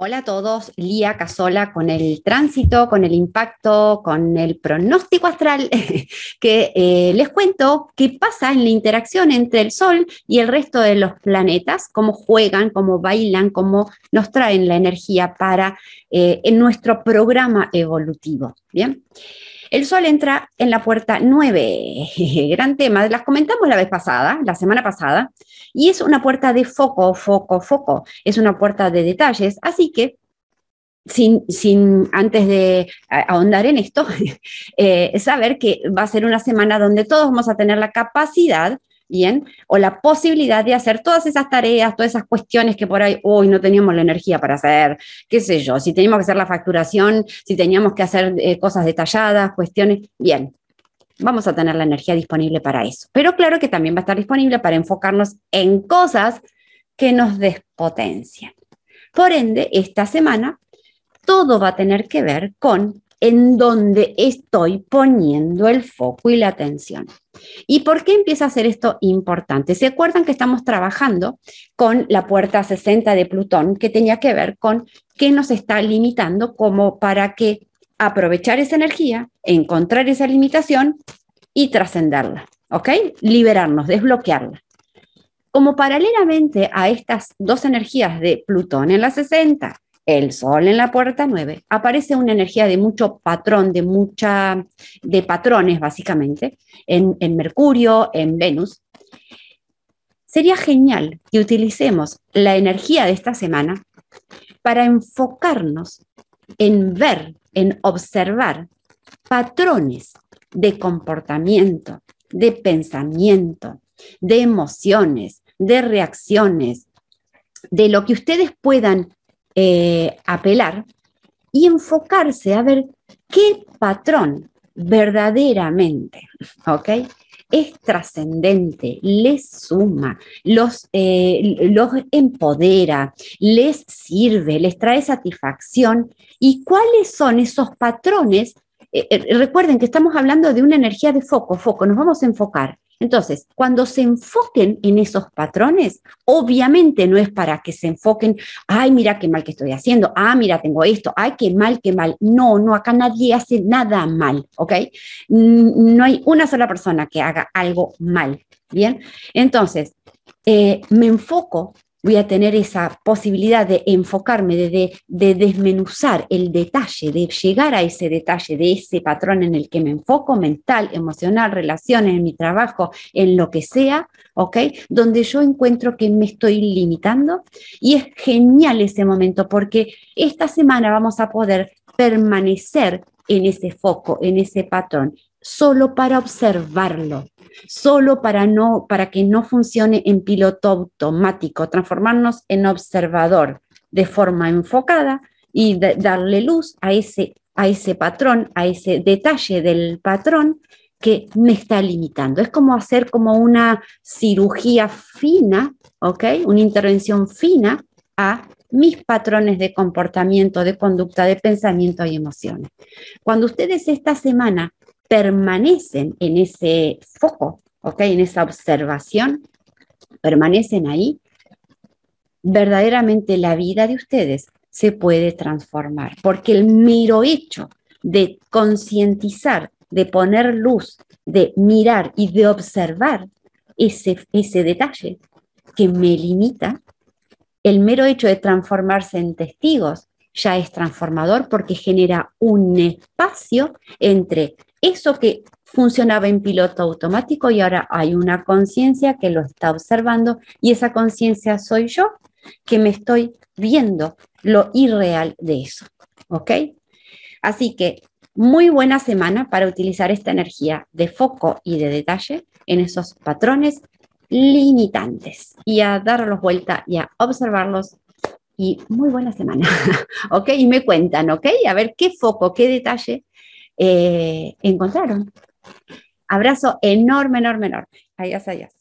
Hola a todos, Lía Casola con el tránsito, con el impacto, con el pronóstico astral, que eh, les cuento qué pasa en la interacción entre el Sol y el resto de los planetas, cómo juegan, cómo bailan, cómo nos traen la energía para eh, en nuestro programa evolutivo. Bien. El Sol entra en la puerta 9, gran tema, las comentamos la vez pasada, la semana pasada, y es una puerta de foco, foco, foco, es una puerta de detalles, así que sin, sin, antes de ahondar en esto, eh, saber que va a ser una semana donde todos vamos a tener la capacidad ¿bien? O la posibilidad de hacer todas esas tareas, todas esas cuestiones que por ahí hoy no teníamos la energía para hacer, qué sé yo, si teníamos que hacer la facturación, si teníamos que hacer eh, cosas detalladas, cuestiones, bien, vamos a tener la energía disponible para eso. Pero claro que también va a estar disponible para enfocarnos en cosas que nos despotencian. Por ende, esta semana todo va a tener que ver con en donde estoy poniendo el foco y la atención. ¿Y por qué empieza a ser esto importante? ¿Se acuerdan que estamos trabajando con la puerta 60 de Plutón que tenía que ver con qué nos está limitando como para que aprovechar esa energía, encontrar esa limitación y trascenderla, ¿ok? Liberarnos, desbloquearla. Como paralelamente a estas dos energías de Plutón en la 60 el Sol en la puerta 9, aparece una energía de mucho patrón, de mucha, de patrones básicamente, en, en Mercurio, en Venus. Sería genial que utilicemos la energía de esta semana para enfocarnos en ver, en observar patrones de comportamiento, de pensamiento, de emociones, de reacciones, de lo que ustedes puedan eh, apelar y enfocarse a ver qué patrón verdaderamente. Es trascendente, les suma, los, eh, los empodera, les sirve, les trae satisfacción. ¿Y cuáles son esos patrones? Eh, recuerden que estamos hablando de una energía de foco, foco, nos vamos a enfocar entonces, cuando se enfoquen en esos patrones, obviamente no es para que se enfoquen, ay, mira qué mal que estoy haciendo, ah, mira, tengo esto, ay, qué mal, qué mal. No, no, acá nadie hace nada mal, ¿ok? No hay una sola persona que haga algo mal, ¿bien? Entonces, eh, me enfoco voy a tener esa posibilidad de enfocarme, de, desmenuzar el detalle, de llegar a ese detalle, de ese patrón en el que me enfoco, mental, emocional, relaciones, en mi trabajo, en lo que sea, ¿ok? Donde yo encuentro que me estoy limitando. Y es genial ese momento porque esta semana vamos a poder permanecer en ese foco, en ese patrón, solo para observarlo, solo para, no, para que no funcione en piloto automático, transformarnos en observador de forma enfocada y darle luz a ese, a ese patrón, a ese detalle del patrón que me está limitando. Es como hacer como una cirugía fina, ¿ok? Una intervención fina a mis patrones de comportamiento, de conducta, de pensamiento y emociones. Cuando ustedes esta semana permanecen en ese foco. En esa observación, permanecen ahí, verdaderamente la vida de ustedes se puede transformar, porque el mero hecho de concientizar, de poner luz, de mirar y de observar ese, ese detalle que me limita, el mero hecho de transformarse en testigos ya es transformador porque genera un espacio entre eso que funcionaba en piloto automático y ahora hay una conciencia que lo está observando y esa conciencia soy yo que me estoy viendo lo irreal de eso. ¿Ok? Así que muy buena semana para utilizar esta energía de foco y de detalle en esos patrones limitantes y a darlos vuelta y a observarlos. Y muy buena semana, ¿ok? Y me cuentan, ¿ok? A ver qué foco, qué detalle eh, encontraron. Abrazo enorme, enorme, enorme. Adiós, adiós.